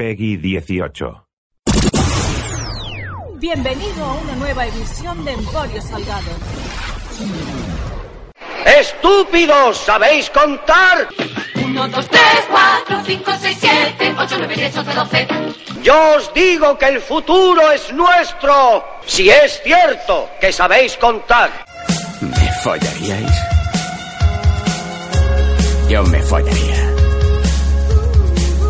Peggy 18. Bienvenido a una nueva edición de Emporio Salgado. ¡Estúpidos! ¿Sabéis contar? 1, 2, 3, 4, 5, 6, 7, 8, 9, 10, 11, 12. Yo os digo que el futuro es nuestro. Si es cierto que sabéis contar. ¿Me follaríais? Yo me follaría.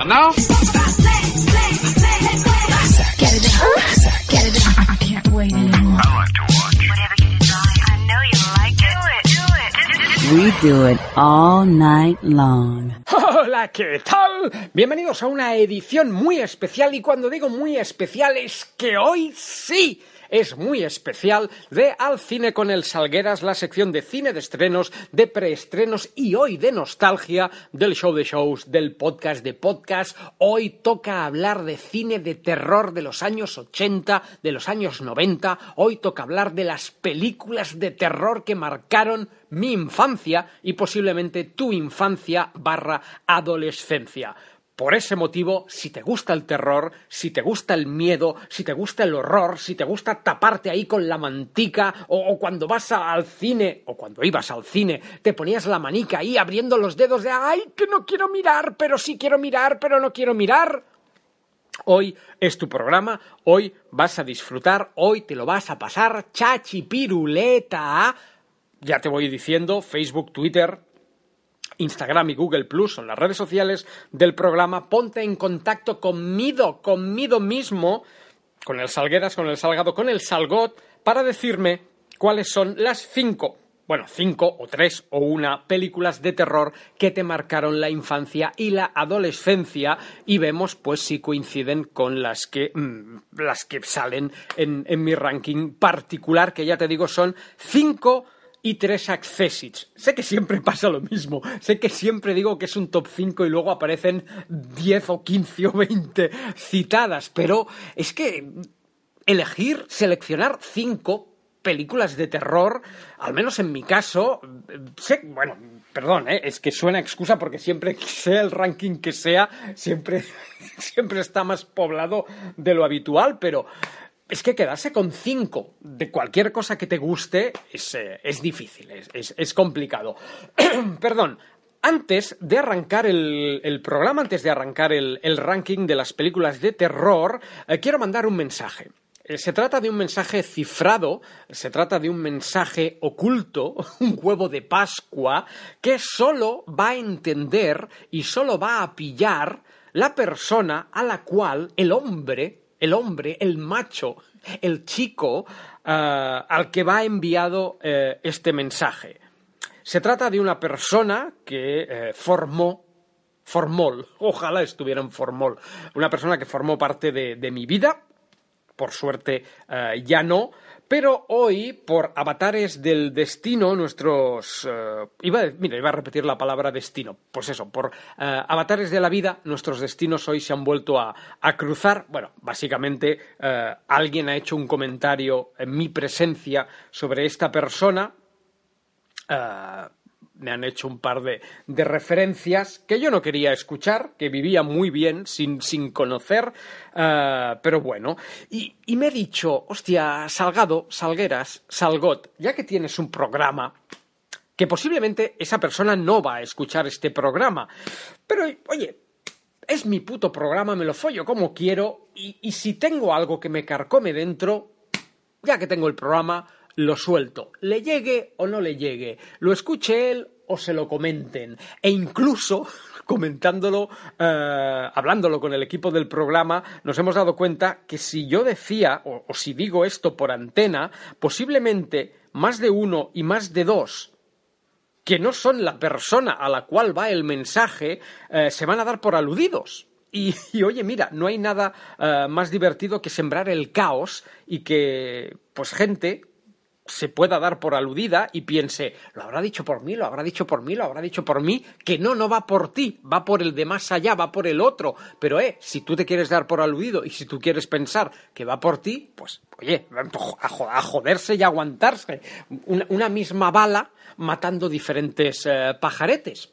And now? I can't wait anymore. We do it all night long. Hola, ¿qué tal? Bienvenidos a una edición muy especial y cuando digo muy especial es que hoy sí es muy especial de Al Cine con el Salgueras, la sección de cine de estrenos, de preestrenos y hoy de nostalgia del show de shows, del podcast de podcast. Hoy toca hablar de cine de terror de los años 80, de los años 90. Hoy toca hablar de las películas de terror que marcaron mi infancia y posiblemente tu infancia barra adolescencia. Por ese motivo, si te gusta el terror, si te gusta el miedo, si te gusta el horror, si te gusta taparte ahí con la mantica, o, cuando vas al cine, o cuando ibas al cine, te ponías la manica ahí abriendo los dedos de ¡ay, que no quiero mirar, pero sí quiero mirar, pero no quiero mirar! Hoy es tu programa, hoy vas a disfrutar, hoy te lo vas a pasar chachipiruleta. Ya te voy diciendo, Facebook, Twitter, Instagram y Google Plus son las redes sociales del programa. Ponte en contacto conmigo, conmigo mismo, con el Salgueras, con el Salgado, con el Salgot, para decirme cuáles son las cinco, bueno, cinco o tres o una películas de terror que te marcaron la infancia y la adolescencia y vemos pues si coinciden con las que mm, las que salen en, en mi ranking particular, que ya te digo son cinco y tres accessits. Sé que siempre pasa lo mismo. Sé que siempre digo que es un top 5 y luego aparecen 10 o 15 o 20 citadas, pero es que elegir, seleccionar cinco películas de terror, al menos en mi caso, sé, bueno, perdón, eh, es que suena excusa porque siempre sea el ranking que sea, siempre, siempre está más poblado de lo habitual, pero es que quedarse con cinco de cualquier cosa que te guste es, eh, es difícil, es, es- es complicado. Perdón. Antes de arrancar el, el programa, antes de arrancar el, el ranking de las películas de terror, eh, quiero mandar un mensaje. Eh, Se trata de un mensaje cifrado, se trata de un mensaje oculto, un huevo de Pascua, que solo va a entender y solo va a pillar la persona a la cual el hombre, el hombre, el macho, el chico, ah, al que va enviado eh, este mensaje. Se trata de una persona que eh, formó Formol, ojalá estuviera en Formol, una persona que formó parte de, de mi vida, por suerte eh, ya no, pero hoy, por avatares del destino, nuestros... eh, iba, mira, iba a repetir la palabra destino. Pues eso, por eh, avatares de la vida, nuestros destinos hoy se han vuelto a, a cruzar. Bueno, básicamente eh, alguien ha hecho un comentario en mi presencia sobre esta persona. Me han hecho un par de, de referencias que yo no quería escuchar, que vivía muy bien sin, sin conocer, eh, pero bueno. Y, y me he dicho, hostia, Salgado, Salgueras, Salgot, ya que tienes un programa, que posiblemente esa persona no va a escuchar este programa, pero oye, es mi puto programa, me lo follo como quiero, y, y si tengo algo que me carcome dentro, ya que tengo el programa, lo suelto. Le llegue o no le llegue, lo escuche él o se lo comenten. E incluso, comentándolo, eh, hablándolo con el equipo del programa, nos hemos dado cuenta que si yo decía, o, si digo esto por antena, posiblemente más de uno y más de dos que no son la persona a la cual va el mensaje, eh, se van a dar por aludidos. Y, y, oye, mira, no hay nada eh, más divertido que sembrar el caos y que, pues, gente se pueda dar por aludida y piense, lo habrá dicho por mí, lo habrá dicho por mí, lo habrá dicho por mí, que no, no va por ti, va por el de más allá, va por el otro. Pero, eh, si tú te quieres dar por aludido y si tú quieres pensar que va por ti, pues, oye, a joderse y aguantarse. Una, misma bala matando diferentes eh, pajaretes.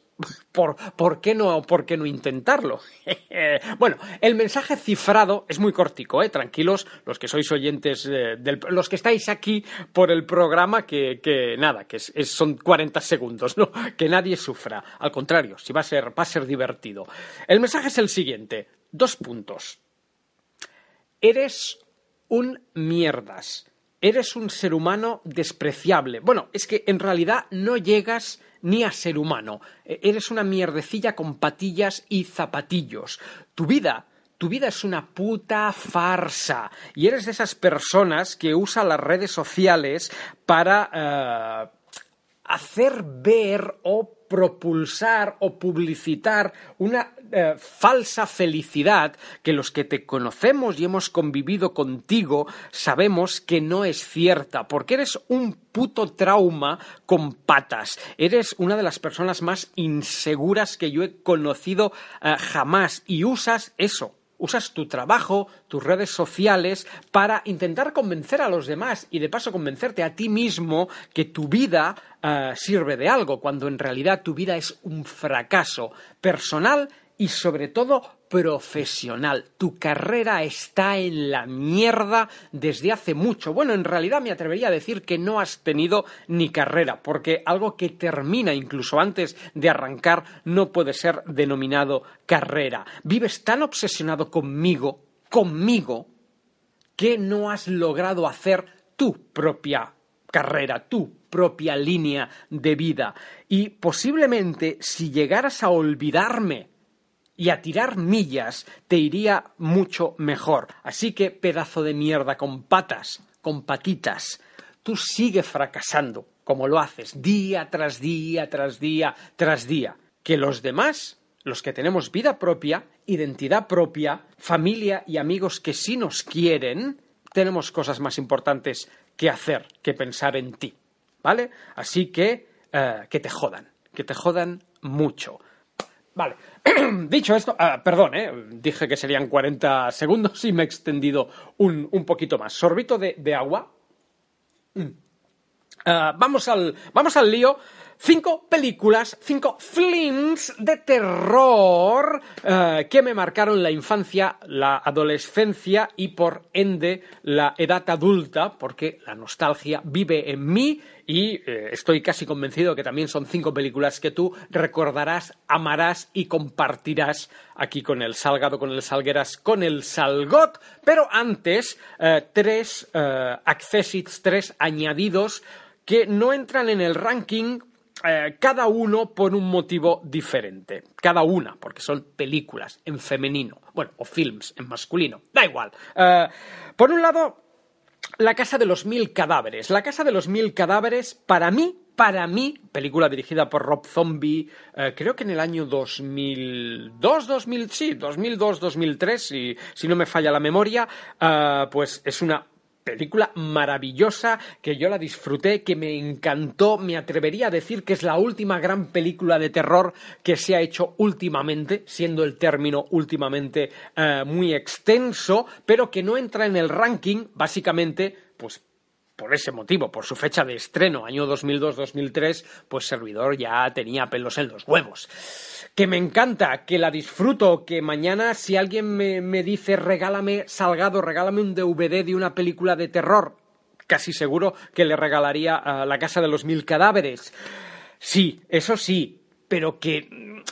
¿Por, ¿Por, qué no, ¿Por qué no intentarlo? bueno, el mensaje cifrado es muy cortico, ¿eh? tranquilos, los que sois oyentes, eh, del, los que estáis aquí por el programa, que, que nada, que es, son 40 segundos, ¿no? Que nadie sufra. Al contrario, si va a ser, va a ser divertido. El mensaje es el siguiente: dos puntos. Eres un mierdas. Eres un ser humano despreciable. Bueno, es que en realidad no llegas ni a ser humano. Eres una mierdecilla con patillas y zapatillos. Tu vida, tu vida es una puta farsa. Y eres de esas personas que usa las redes sociales para uh, hacer ver o propulsar o publicitar una eh, falsa felicidad que los que te conocemos y hemos convivido contigo sabemos que no es cierta, porque eres un puto trauma con patas. Eres una de las personas más inseguras que yo he conocido eh, jamás y usas eso, usas tu trabajo, tus redes sociales para intentar convencer a los demás y de paso convencerte a ti mismo que tu vida uh, sirve de algo, cuando en realidad tu vida es un fracaso personal y sobre todo profesional. Tu carrera está en la mierda desde hace mucho. Bueno, en realidad me atrevería a decir que no has tenido ni carrera, porque algo que termina incluso antes de arrancar no puede ser denominado carrera. Vives tan obsesionado conmigo, conmigo, que no has logrado hacer tu propia carrera, tu propia línea de vida. Y posiblemente si llegaras a olvidarme y a tirar millas te iría mucho mejor. Así que, pedazo de mierda con patas, con patitas, tú sigue fracasando como lo haces día tras día, tras día, tras día. Que los demás, los que tenemos vida propia, identidad propia, familia y amigos que sí nos quieren, tenemos cosas más importantes que hacer que pensar en ti. ¿Vale? Así que, uh, que te jodan, que te jodan mucho. Vale, dicho esto, ah, perdón, eh, dije que serían 40 segundos y me he extendido un, un poquito más. Sorbito de, de agua. Mm. Uh, vamos, al, vamos al lío. Cinco películas, cinco films de terror uh, que me marcaron la infancia, la adolescencia y por ende la edad adulta, porque la nostalgia vive en mí y eh, estoy casi convencido que también son cinco películas que tú recordarás, amarás y compartirás aquí con el Salgado, con el Salgueras, con el Salgot. Pero antes, eh, tres eh, accessits, tres añadidos que no entran en el ranking eh, cada uno por un motivo diferente. Cada una, porque son películas en femenino. Bueno, o films en masculino. Da igual. Eh, por un lado, La Casa de los Mil Cadáveres. La Casa de los Mil Cadáveres, para mí, para mí, película dirigida por Rob Zombie, eh, creo que en el año 2002, 2000, sí, 2002, 2003, si, si no me falla la memoria, pues es una película maravillosa que yo la disfruté, que me encantó, me atrevería a decir que es la última gran película de terror que se ha hecho últimamente, siendo el término últimamente eh, muy extenso, pero que no entra en el ranking básicamente pues por ese motivo, por su fecha de estreno, año 2002-2003, pues Servidor ya tenía pelos en los huevos. Que me encanta, que la disfruto, que mañana si alguien me, me dice regálame Salgado, regálame un DVD de una película de terror, casi seguro que le regalaría a La Casa de los Mil Cadáveres. Sí, eso sí, pero que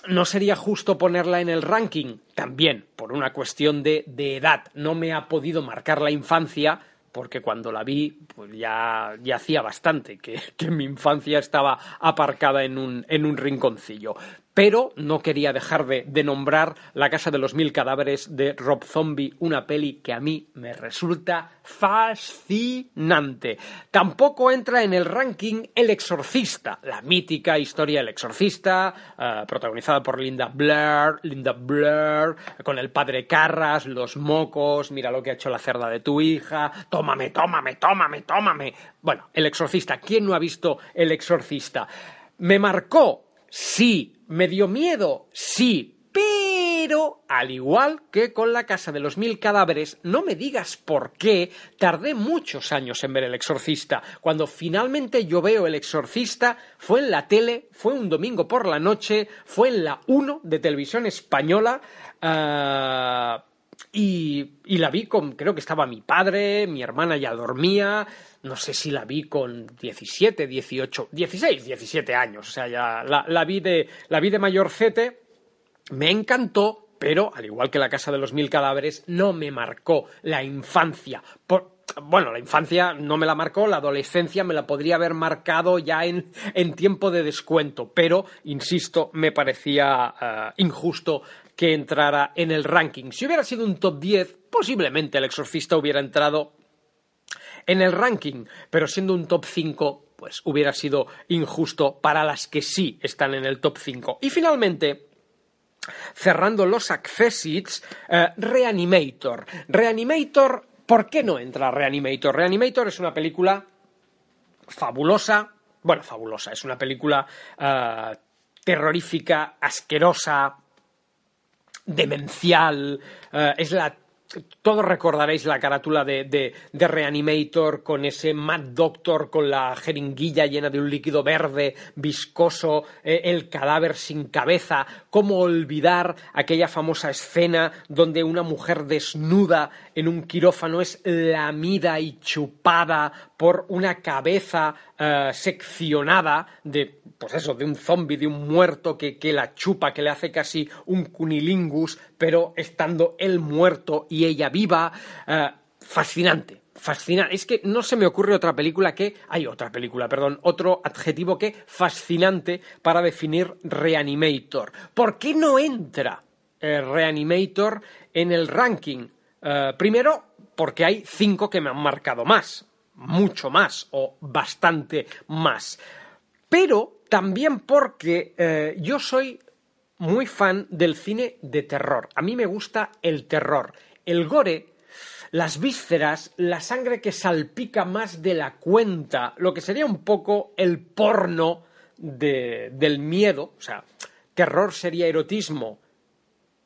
no sería justo ponerla en el ranking, también por una cuestión de, de edad. No me ha podido marcar la infancia porque cuando la vi, pues ya, ya hacía bastante que, que, mi infancia estaba aparcada en un, en un rinconcillo. Pero no quería dejar de, nombrar La Casa de los Mil Cadáveres de Rob Zombie, una peli que a mí me resulta fascinante. Tampoco entra en el ranking El Exorcista, la mítica historia del Exorcista, uh, protagonizada por Linda Blair, Linda Blair, con el padre Carras, los mocos, mira lo que ha hecho la cerda de tu hija, tómame, tómame, tómame, tómame. Bueno, El Exorcista, ¿quién no ha visto El Exorcista? Me marcó, sí, ¿Me dio miedo? Sí, pero al igual que con la Casa de los Mil Cadáveres, no me digas por qué tardé muchos años en ver El Exorcista. Cuando finalmente yo veo El Exorcista, fue en la tele, fue un domingo por la noche, fue en la 1 de televisión española. Uh, y, la vi con, creo que estaba mi padre, mi hermana ya dormía, no sé si la vi con 17, 18, 16, 17 años, o sea, ya la, vi, de, la vi de mayorcete, me encantó, pero al igual que la Casa de los Mil Cadáveres, no me marcó la infancia. Por, bueno, la infancia no me la marcó, la adolescencia me la podría haber marcado ya en, en tiempo de descuento, pero, insisto, me parecía uh, injusto que entrara en el ranking. Si hubiera sido un top 10, posiblemente el exorcista hubiera entrado en el ranking, pero siendo un top 5, pues hubiera sido injusto para las que sí están en el top 5. Y finalmente, cerrando los accessits, eh, Reanimator. Reanimator, ¿por qué no entra Reanimator? Reanimator es una película fabulosa, bueno, fabulosa, es una película uh, terrorífica, asquerosa, demencial, uh, es la todos recordaréis la carátula de, de, de, Reanimator con ese Mad Doctor con la jeringuilla llena de un líquido verde, viscoso, eh, el cadáver sin cabeza. ¿Cómo olvidar aquella famosa escena donde una mujer desnuda en un quirófano es lamida y chupada por una cabeza uh, seccionada de, pues eso, de un zombie, de un muerto que, que, la chupa, que le hace casi un cunilingus, pero estando él muerto y ella viva. Fascinante. Fascinante. Es que no se me ocurre otra película que. Hay otra película, perdón. Otro adjetivo que fascinante para definir Reanimator. ¿Por qué no entra eh, Reanimator en el ranking? Uh, primero, porque hay cinco que me han marcado más mucho más o bastante más. Pero también porque eh, yo soy muy fan del cine de terror. A mí me gusta el terror, el gore, las vísceras, la sangre que salpica más de la cuenta, lo que sería un poco el porno de, del miedo. O sea, terror sería erotismo,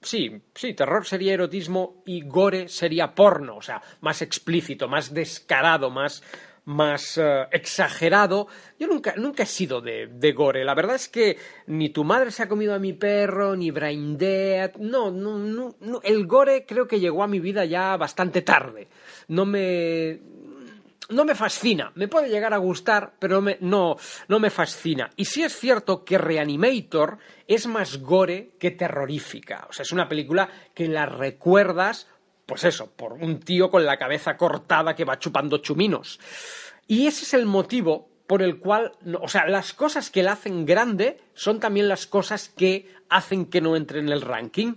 Sí, sí, terror sería erotismo y gore sería porno, o sea, más explícito, más descarado, más, más uh, exagerado. Yo nunca, nunca he sido de, de, gore. La verdad es que ni tu madre se ha comido a mi perro, ni Brain Dead. No, no, no, no. El gore creo que llegó a mi vida ya bastante tarde. No me no me fascina, me puede llegar a gustar, pero no, no me fascina. Y sí es cierto que Reanimator es más gore que terrorífica. O sea, es una película que la recuerdas, pues eso, por un tío con la cabeza cortada que va chupando chuminos. Y ese es el motivo por el cual, o sea, las cosas que la hacen grande son también las cosas que hacen que no entre en el ranking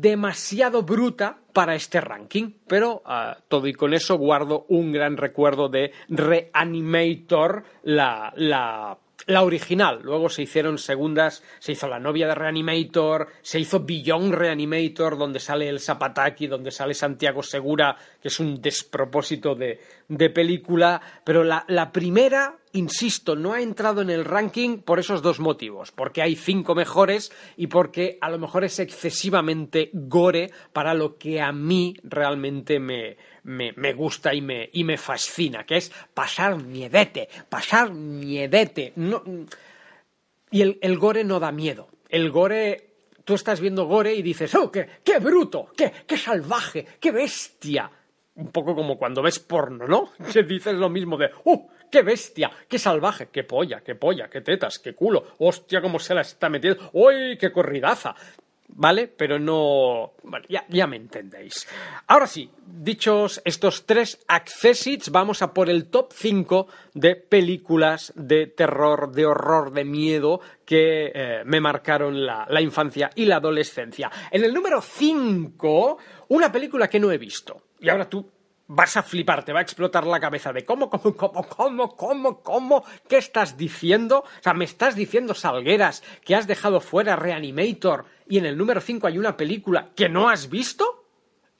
demasiado bruta para este ranking, pero uh, todo y con eso guardo un gran recuerdo de Reanimator, la, la, la, original. Luego se hicieron segundas, se hizo La novia de Reanimator, se hizo Beyond Reanimator, donde sale el Zapataki, donde sale Santiago Segura, que es un despropósito de, de película, pero la, la primera insisto, no ha entrado en el ranking por esos dos motivos, porque hay cinco mejores y porque a lo mejor es excesivamente gore para lo que a mí realmente me, me, me gusta y me, y me, fascina, que es pasar miedete, pasar miedete. Y el, el gore no da miedo. El gore tú estás viendo gore y dices, ¡oh, qué, qué bruto! Qué, ¡Qué salvaje! ¡Qué bestia! Un poco como cuando ves porno, ¿no? Que dices lo mismo de, ¡oh, ¡Qué bestia! ¡Qué salvaje! ¡Qué polla! ¡Qué polla! ¡Qué tetas! ¡Qué culo! ¡Hostia, cómo se la está metiendo! ¡Uy, qué corridaza! ¿vale? Pero no... Ya, ya me entendéis. Ahora sí, dichos estos tres accessits, vamos a por el top 5 de películas de terror, de horror, de miedo que eh, me marcaron la, la infancia y la adolescencia. En el número 5, una película que no he visto. Y ahora tú vas a flipar, te va a explotar la cabeza de cómo, cómo, cómo, cómo, cómo, cómo, ¿qué estás diciendo? O sea, me estás diciendo, Salgueras, que has dejado fuera Reanimator y en el número 5 hay una película que no has visto?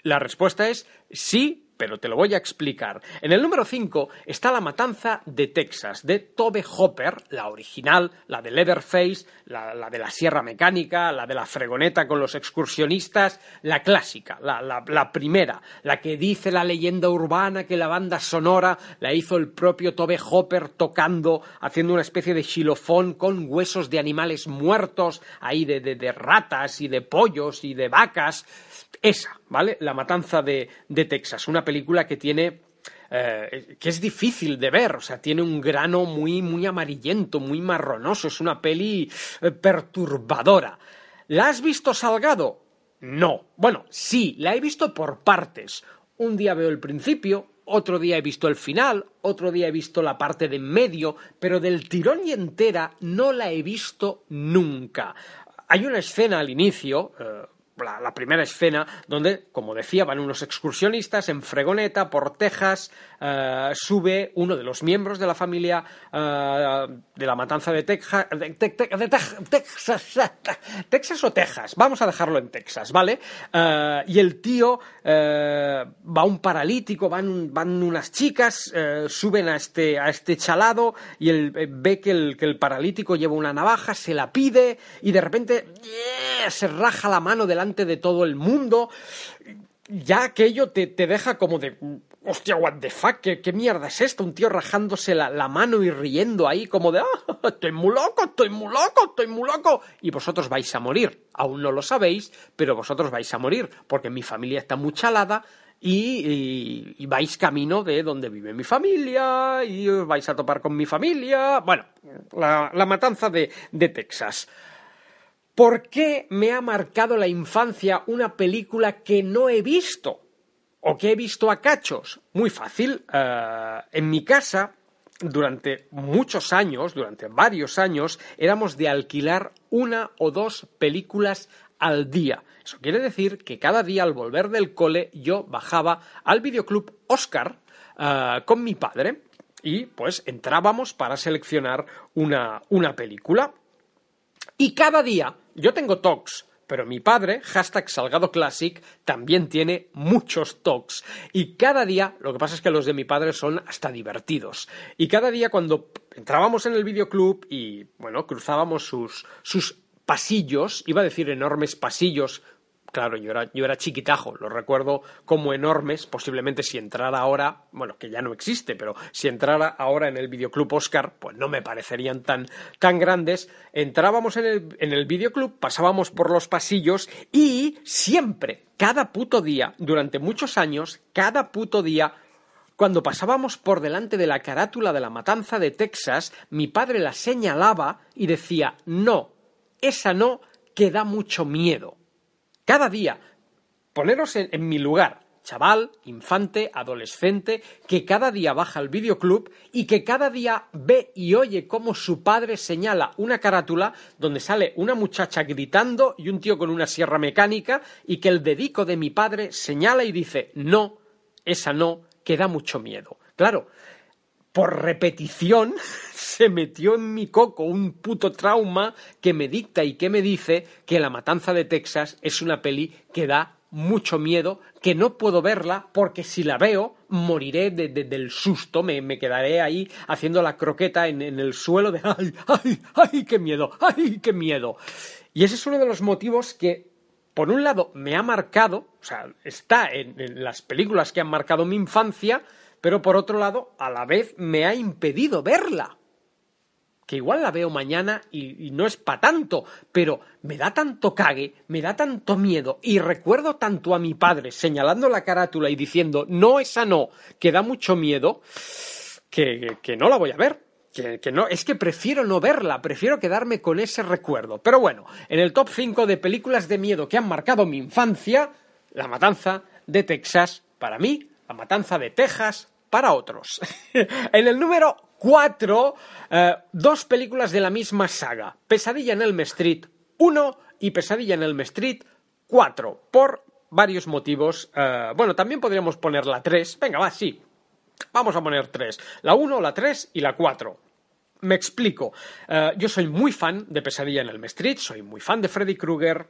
La respuesta es sí, pero te lo voy a explicar. En el número 5 está La Matanza de Texas, de Tobe Hopper, la original, la de Leatherface, la, de la Sierra Mecánica, la de la fregoneta con los excursionistas, la clásica, la, la, la primera, la que dice la leyenda urbana que la banda sonora la hizo el propio Tobe Hopper tocando, haciendo una especie de xilofón con huesos de animales muertos, ahí de ratas y de pollos y de vacas. Esa, ¿vale? La matanza de, Texas, una película que tiene eh, que es difícil de ver, o sea, tiene un grano muy, muy amarillento, muy marronoso, es una peli eh, perturbadora. ¿La has visto Salgado? No. Bueno, sí, la he visto por partes. Un día veo el principio, otro día he visto el final, otro día he visto la parte de en medio, pero del tirón y entera no la he visto nunca. Hay una escena al inicio, eh, la, primera escena donde, como decía, van unos excursionistas en fregoneta por Texas, uh, sube uno de los miembros de la familia uh, de la matanza de, Texas, Texas, Texas o Texas, vamos a dejarlo en Texas, ¿vale? Uh, y el tío va un paralítico, van, van unas chicas, suben a este, a este chalado y ve que el, que el paralítico lleva una navaja, se la pide y de repente se raja la mano delante de todo el mundo, ya aquello te, te deja como de, hostia, what the fuck, ¿qué, mierda es esto? Un tío rajándose la, la, mano y riendo ahí como de, ah, estoy muy loco, estoy muy loco, estoy muy loco. Y vosotros vais a morir. Aún no lo sabéis, pero vosotros vais a morir, porque mi familia está muy chalada. Y, y, y, vais camino de donde vive mi familia y os vais a topar con mi familia. Bueno, la, la matanza de, de Texas. ¿Por qué me ha marcado la infancia una película que no he visto? ¿O que he visto a cachos? Muy fácil. Uh, en mi casa, durante muchos años, durante varios años, éramos de alquilar una o dos películas al día. Eso quiere decir que cada día al volver del cole yo bajaba al videoclub Oscar uh, con mi padre y pues entrábamos para seleccionar una, una película. Y cada día yo tengo TOCs, pero mi padre, hashtag Salgado Classic, también tiene muchos TOCs. Y cada día, lo que pasa es que los de mi padre son hasta divertidos. Y cada día cuando entrábamos en el videoclub y, bueno, cruzábamos sus, sus pasillos, iba a decir enormes pasillos Claro, yo era, yo era chiquitajo, lo recuerdo como enormes, posiblemente si entrara ahora, bueno, que ya no existe, pero si entrara ahora en el videoclub Oscar, pues no me parecerían tan, tan grandes. Entrábamos en el, en el videoclub, pasábamos por los pasillos y siempre, cada puto día, durante muchos años, cada puto día, cuando pasábamos por delante de la carátula de la matanza de Texas, mi padre la señalaba y decía, no, esa no, que da mucho miedo. Cada día, poneros en, mi lugar, chaval, infante, adolescente, que cada día baja al videoclub y que cada día ve y oye cómo su padre señala una carátula donde sale una muchacha gritando y un tío con una sierra mecánica y que el dedico de mi padre señala y dice, no, esa no, que da mucho miedo. Claro, por repetición se metió en mi coco un puto trauma que me dicta y que me dice que La Matanza de Texas es una peli que da mucho miedo, que no puedo verla porque si la veo moriré de, de, del susto, me, me, quedaré ahí haciendo la croqueta en, en, el suelo de ¡ay, ay, ay, qué miedo! ¡ay, qué miedo! Y ese es uno de los motivos que, por un lado, me ha marcado, o sea, está en, en las películas que han marcado mi infancia, pero por otro lado, a la vez me ha impedido verla. Que igual la veo mañana y, no es para tanto, pero me da tanto cague, me da tanto miedo y recuerdo tanto a mi padre señalando la carátula y diciendo no, esa no, que da mucho miedo, que, que no la voy a ver. que, que no, es que prefiero no verla, prefiero quedarme con ese recuerdo. Pero bueno, en el top 5 de películas de miedo que han marcado mi infancia, La Matanza de Texas, para mí, La Matanza de Texas, para otros. en el número 4, eh, dos películas de la misma saga, Pesadilla en Elm Street 1 y Pesadilla en Elm Street 4, por varios motivos. Eh, bueno, también podríamos poner la 3. Venga, va, sí. Vamos a poner 3. La 1, la 3 y la 4. Me explico. Eh, yo soy muy fan de Pesadilla en Elm Street, soy muy fan de Freddy Krueger,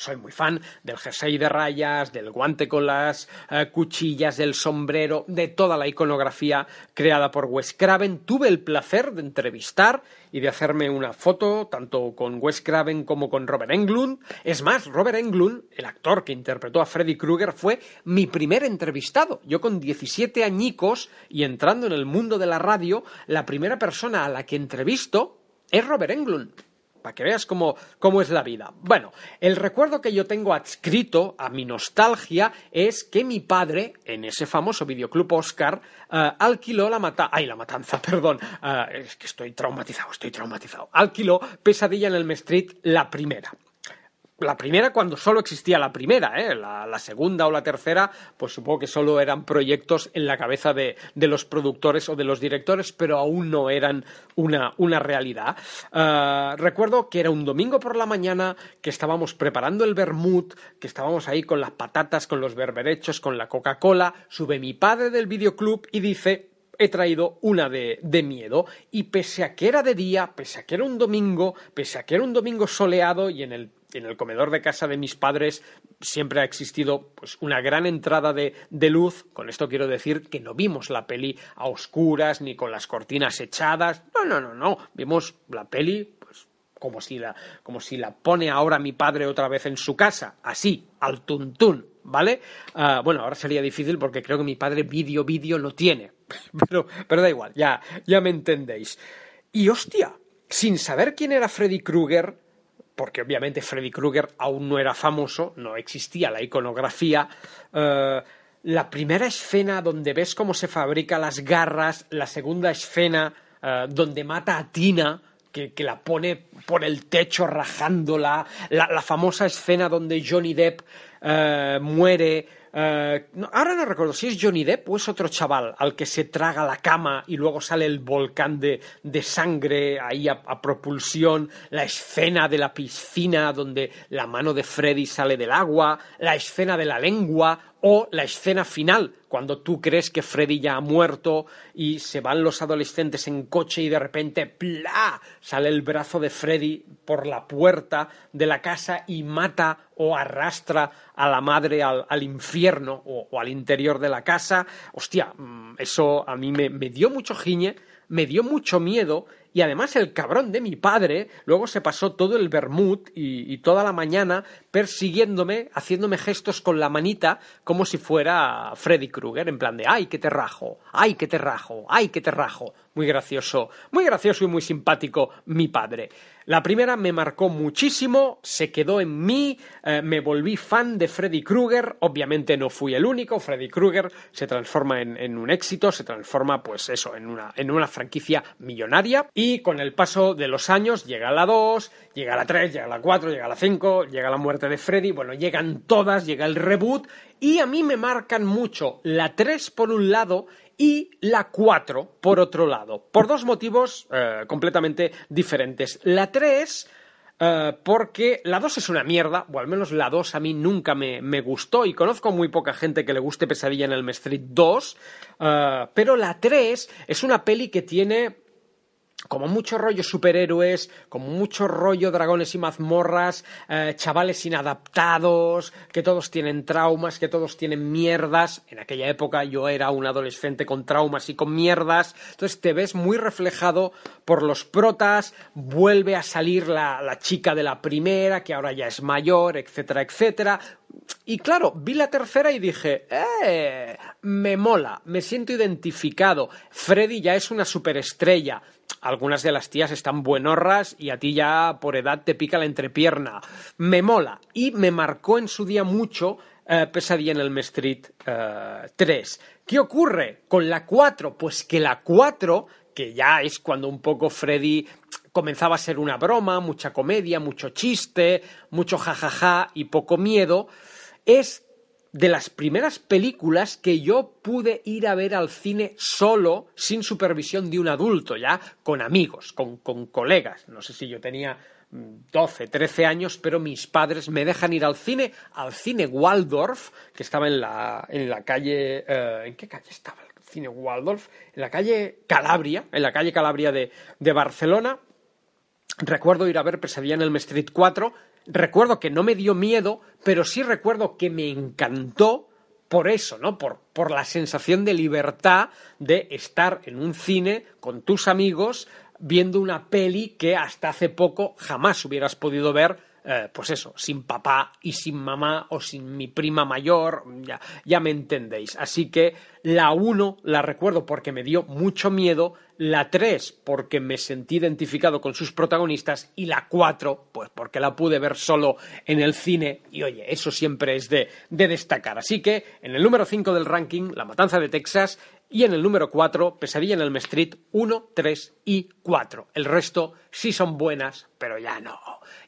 soy muy fan del jersey de rayas, del guante con las eh, cuchillas, del sombrero, de toda la iconografía creada por Wes Craven. Tuve el placer de entrevistar y de hacerme una foto tanto con Wes Craven como con Robert Englund. Es más, Robert Englund, el actor que interpretó a Freddy Krueger, fue mi primer entrevistado. Yo con 17 añicos y entrando en el mundo de la radio, la primera persona a la que entrevisto es Robert Englund para que veas cómo, cómo, es la vida. Bueno, el recuerdo que yo tengo adscrito a mi nostalgia es que mi padre, en ese famoso videoclub Oscar, uh, alquiló la matanza. Ay, la matanza, perdón. Uh, es que estoy traumatizado, estoy traumatizado. Alquiló Pesadilla en el Street, la primera la primera cuando solo existía la primera, ¿eh? la, segunda o la tercera, pues supongo que solo eran proyectos en la cabeza de, los productores o de los directores, pero aún no eran una, una realidad. Uh, recuerdo que era un domingo por la mañana, que estábamos preparando el vermut, que estábamos ahí con las patatas, con los berberechos, con la Coca-Cola, sube mi padre del videoclub y dice, he traído una de, de, miedo. Y pese a que era de día, pese a que era un domingo, pese a que era un domingo soleado y en el en el comedor de casa de mis padres siempre ha existido pues una gran entrada de, de, luz. Con esto quiero decir que no vimos la peli a oscuras ni con las cortinas echadas. No, no, no, no. Vimos la peli pues como si la, como si la pone ahora mi padre otra vez en su casa, así, al tuntún, ¿vale? Uh, bueno, ahora sería difícil porque creo que mi padre vídeo, vídeo no tiene. pero, pero da igual, ya, ya me entendéis. Y hostia, sin saber quién era Freddy Krueger, porque obviamente Freddy Krueger aún no era famoso, no existía la iconografía. Eh, la primera escena donde ves cómo se fabrica las garras, la segunda escena eh, donde mata a Tina, que, la pone por el techo rajándola, la, famosa escena donde Johnny Depp eh, muere eh, ahora no recuerdo si es Johnny Depp o es otro chaval al que se traga la cama y luego sale el volcán de, sangre ahí a, propulsión, la escena de la piscina donde la mano de Freddy sale del agua, la escena de la lengua o la escena final, cuando tú crees que Freddy ya ha muerto y se van los adolescentes en coche y de repente ¡plá! sale el brazo de Freddy por la puerta de la casa y mata o arrastra a la madre al, infierno o, al interior de la casa. Hostia, mm, eso a mí me, me dio mucho giñe, me dio mucho miedo y además el cabrón de mi padre luego se pasó todo el vermut y, toda la mañana persiguiéndome, haciéndome gestos con la manita como si fuera Freddy Krueger, en plan de ¡ay, que te rajo! ¡ay, que te rajo! ¡ay, que te rajo! Muy gracioso, muy gracioso y muy simpático mi padre. La primera me marcó muchísimo, se quedó en mí, eh, me volví fan de Freddy Krueger, obviamente no fui el único, Freddy Krueger se transforma en, un éxito, se transforma pues eso, en una, en una franquicia millonaria y con el paso de los años llega la 2, llega la 3, llega la 4, llega la 5, llega la muerte de Freddy, bueno, llegan todas, llega el reboot y a mí me marcan mucho la 3 por un lado y la 4 por otro lado, por dos motivos eh, completamente diferentes. La 3 eh, porque la 2 es una mierda, o al menos la 2 a mí nunca me, me, gustó y conozco muy poca gente que le guste Pesadilla en el Street 2, eh, pero la 3 es una peli que tiene como mucho rollo superhéroes, como mucho rollo dragones y mazmorras, eh, chavales inadaptados, que todos tienen traumas, que todos tienen mierdas. En aquella época yo era un adolescente con traumas y con mierdas. Entonces te ves muy reflejado por los protas, vuelve a salir la, la chica de la primera, que ahora ya es mayor, etcétera, etcétera. Y claro, vi la tercera y dije, ¡eh! Me mola, me siento identificado. Freddy ya es una superestrella algunas de las tías están buenorras y a ti ya por edad te pica la entrepierna. Me mola y me marcó en su día mucho eh, Pesadilla en el Street 3. Eh, ¿Qué ocurre con la 4? Pues que la 4 que ya es cuando un poco Freddy comenzaba a ser una broma, mucha comedia, mucho chiste, mucho jajaja y poco miedo, es de las primeras películas que yo pude ir a ver al cine solo, sin supervisión de un adulto, ya con amigos, con, colegas. No sé si yo tenía 12, 13 años, pero mis padres me dejan ir al cine, al cine Waldorf, que estaba en la, en la calle... eh, ¿En qué calle estaba el cine Waldorf? En la calle Calabria, en la calle Calabria de, de Barcelona. Recuerdo ir a ver Pesadilla en el Street 4. Recuerdo que no me dio miedo, pero sí recuerdo que me encantó por eso, ¿no? Por, por la sensación de libertad de estar en un cine con tus amigos viendo una peli que hasta hace poco jamás hubieras podido ver eh, pues eso, sin papá y sin mamá o sin mi prima mayor, ya, ya me entendéis. Así que la 1 la recuerdo porque me dio mucho miedo, la 3 porque me sentí identificado con sus protagonistas y la 4 pues porque la pude ver solo en el cine y oye, eso siempre es de, de destacar. Así que en el número 5 del ranking, La Matanza de Texas y en el número 4, Pesadilla en el Street 1, 3 y 4. El resto sí son buenas, pero ya no,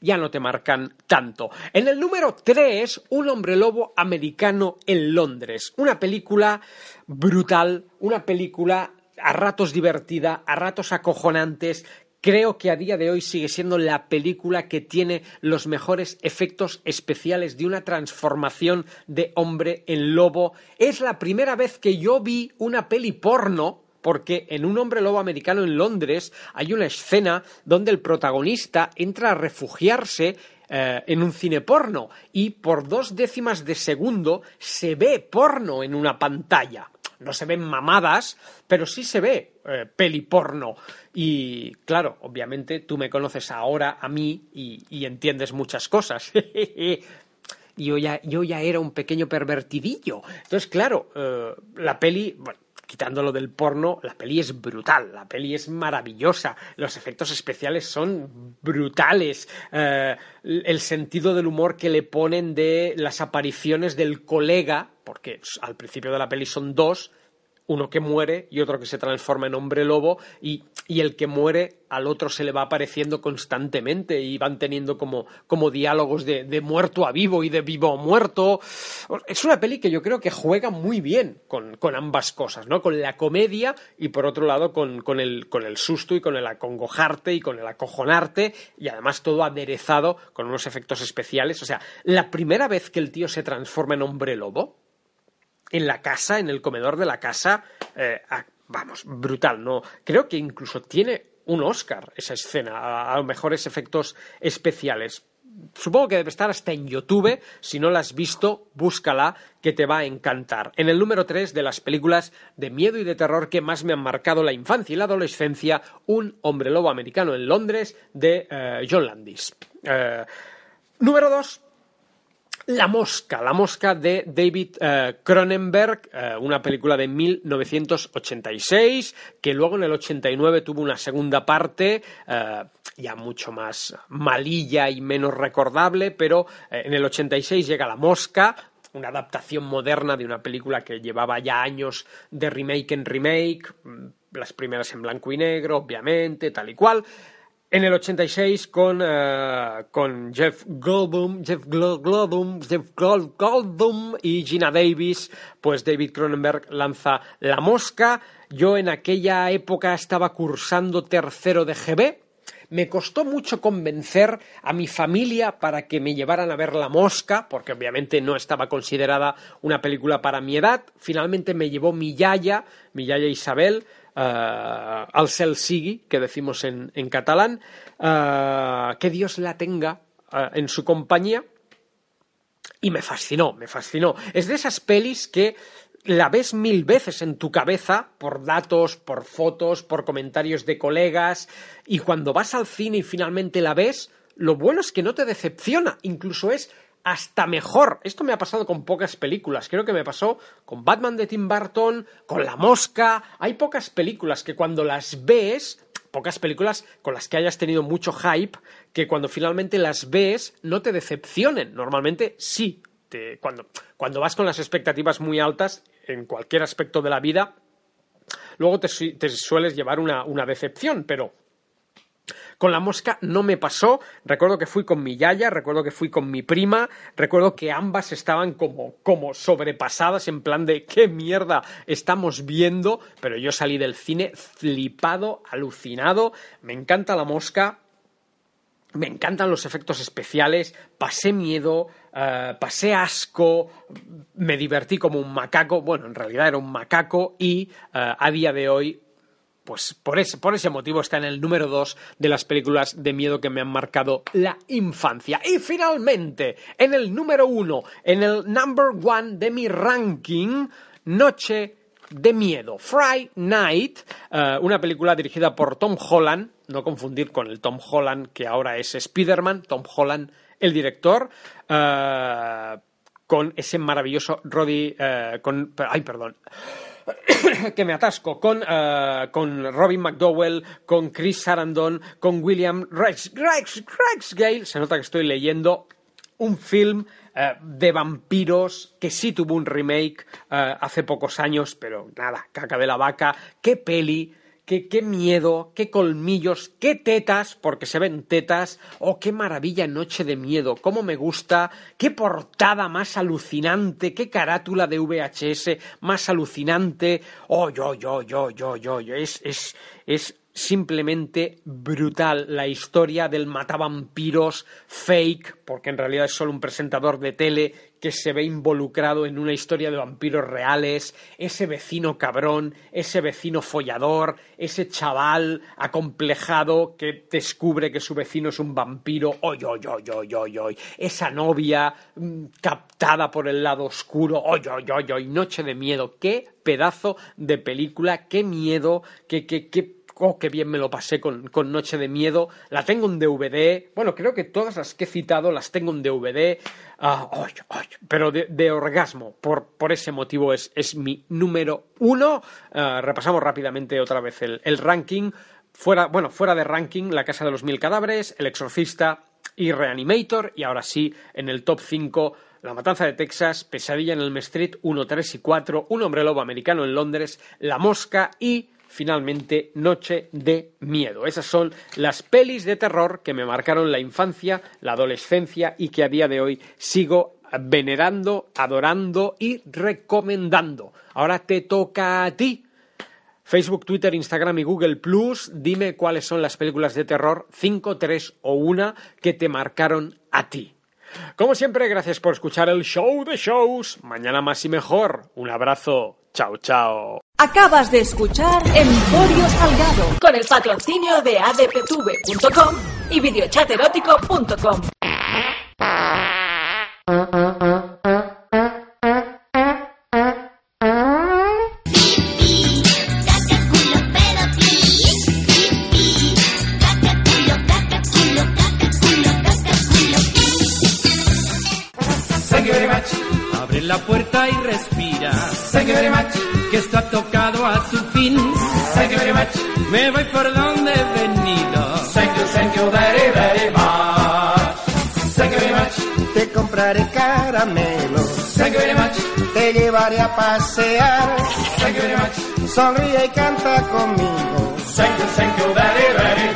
ya no te marcan tanto. En el número 3, Un hombre lobo americano en Londres. Una película brutal, una película a ratos divertida, a ratos acojonantes, Creo que a día de hoy sigue siendo la película que tiene los mejores efectos especiales de una transformación de hombre en lobo. Es la primera vez que yo vi una peli porno porque en Un hombre lobo americano en Londres hay una escena donde el protagonista entra a refugiarse eh, en un cine porno y por dos décimas de segundo se ve porno en una pantalla no se ven mamadas, pero sí se ve eh, peli porno. Y claro, obviamente tú me conoces ahora a mí y, y entiendes muchas cosas. yo ya, yo ya era un pequeño pervertidillo. Entonces, claro, eh, la peli, bueno, quitándolo del porno, la peli es brutal, la peli es maravillosa, los efectos especiales son brutales, eh, el sentido del humor que le ponen de las apariciones del colega, porque al principio de la peli son dos, uno que muere y otro que se transforma en hombre lobo y, y, el que muere al otro se le va apareciendo constantemente y van teniendo como, como diálogos de, de, muerto a vivo y de vivo a muerto. Es una peli que yo creo que juega muy bien con, con ambas cosas, ¿no? Con la comedia y por otro lado con, con, el, con el susto y con el acongojarte y con el acojonarte y además todo aderezado con unos efectos especiales. O sea, la primera vez que el tío se transforma en hombre lobo, en la casa, en el comedor de la casa, eh, vamos, brutal, ¿no? Creo que incluso tiene un Oscar esa escena, a, a mejores efectos especiales. Supongo que debe estar hasta en YouTube. Si no la has visto, búscala, que te va a encantar. En el número 3 de las películas de miedo y de terror que más me han marcado la infancia y la adolescencia, Un hombre lobo americano en Londres, de eh, John Landis. Eh, número 2, la Mosca, La Mosca de David uh, Cronenberg, uh, una película de 1986, que luego en el 89 tuvo una segunda parte, uh, ya mucho más malilla y menos recordable, pero en el 86 llega La Mosca, una adaptación moderna de una película que llevaba ya años de remake en remake, las primeras en blanco y negro, obviamente, tal y cual en el 86 con, uh, con Jeff Goldblum, Jeff Goldblum, Jeff Goldblum y Gina Davis, pues David Cronenberg lanza La Mosca. Yo en aquella época estaba cursando tercero de GB. Me costó mucho convencer a mi familia para que me llevaran a ver La Mosca, porque obviamente no estaba considerada una película para mi edad. Finalmente me llevó mi yaya, mi yaya Isabel, al cel sigui, que decimos en, en catalán, uh, que Dios la tenga uh, en su compañía. Y me fascinó, me fascinó. Es de esas pelis que la ves mil veces en tu cabeza por datos, por fotos, por comentarios de colegas, y cuando vas al cine y finalmente la ves, lo bueno es que no te decepciona, incluso es hasta mejor. Esto me ha pasado con pocas películas. Creo que me pasó con Batman de Tim Burton, con La Mosca. Hay pocas películas que cuando las ves, pocas películas con las que hayas tenido mucho hype, que cuando finalmente las ves no te decepcionen. Normalmente sí. Te, cuando, cuando vas con las expectativas muy altas en cualquier aspecto de la vida, luego te, te sueles llevar una, una decepción, pero con la mosca no me pasó. Recuerdo que fui con mi yaya, recuerdo que fui con mi prima, recuerdo que ambas estaban como, como sobrepasadas en plan de qué mierda estamos viendo, pero yo salí del cine flipado, alucinado. Me encanta la mosca, me encantan los efectos especiales, pasé miedo, eh, pasé asco, me divertí como un macaco, bueno, en realidad era un macaco y eh, a día de hoy pues por ese, por ese motivo está en el número 2 de las películas de miedo que me han marcado la infancia. Y finalmente, en el número 1, en el number 1 de mi ranking, Noche de Miedo, Friday Night, eh, una película dirigida por Tom Holland, no confundir con el Tom Holland que ahora es Spider-Man, Tom Holland el director, eh, con ese maravilloso Roddy, eh, con, ay, perdón, que me atasco con, eh, con Robin McDowell, con Chris Sarandon, con William Rex, Rex, Rexgale. Se nota que estoy leyendo un film eh, de vampiros que sí tuvo un remake eh, hace pocos años, pero nada, caca de la vaca. Qué peli. Qué, qué miedo, qué colmillos, qué tetas, porque se ven tetas. Oh, qué maravilla Noche de Miedo, cómo me gusta, qué portada más alucinante, qué carátula de VHS más alucinante. Oh, yo, yo, yo, yo, yo, yo. Es, es, es simplemente brutal. La historia del matavampiros fake, porque en realidad es solo un presentador de tele que se ve involucrado en una historia de vampiros reales, ese vecino cabrón, ese vecino follador, ese chaval acomplejado que descubre que su vecino es un vampiro, oy, oy, oy, oy, oy, oy, esa novia mm, captada por el lado oscuro, oy, oy, oy, oy, noche de miedo, qué pedazo de película, qué miedo, qué, qué, qué Oh, qué bien me lo pasé con, con Noche de Miedo. La tengo en DVD. Bueno, creo que todas las que he citado las tengo en DVD. Ah, pero de, de orgasmo. Por, por ese motivo es, es mi número uno. Ah, repasamos rápidamente otra vez el, el ranking. Fuera, bueno, fuera de ranking, La Casa de los Mil Cadáveres, El Exorcista y Reanimator. Y ahora sí, en el top 5, La Matanza de Texas, Pesadilla en el Street 1, 3 y 4, Un Hombre Lobo Americano en Londres, La Mosca y finalmente Noche de Miedo. Esas son las pelis de terror que me marcaron la infancia, la adolescencia y que a día de hoy sigo venerando, adorando y recomendando. Ahora te toca a ti. Facebook, Twitter, Instagram y Google Plus, dime cuáles son las películas de terror, 5, 3 o 1 que te marcaron a ti. Como siempre, gracias por escuchar el show de shows. Mañana más y mejor. Un abrazo. Chao, chao. Acabas de escuchar Emporio Salgado Con el patrocinio de adptv.com y videochaterótico.com. Me voy por donde he venido. Thank you, thank you very, very much. Thank you very much. Te compraré caramelos, Thank you very much. te llevaré a pasear. Thank you very much. Sonríe y canta conmigo. Thank you, thank you very, very much.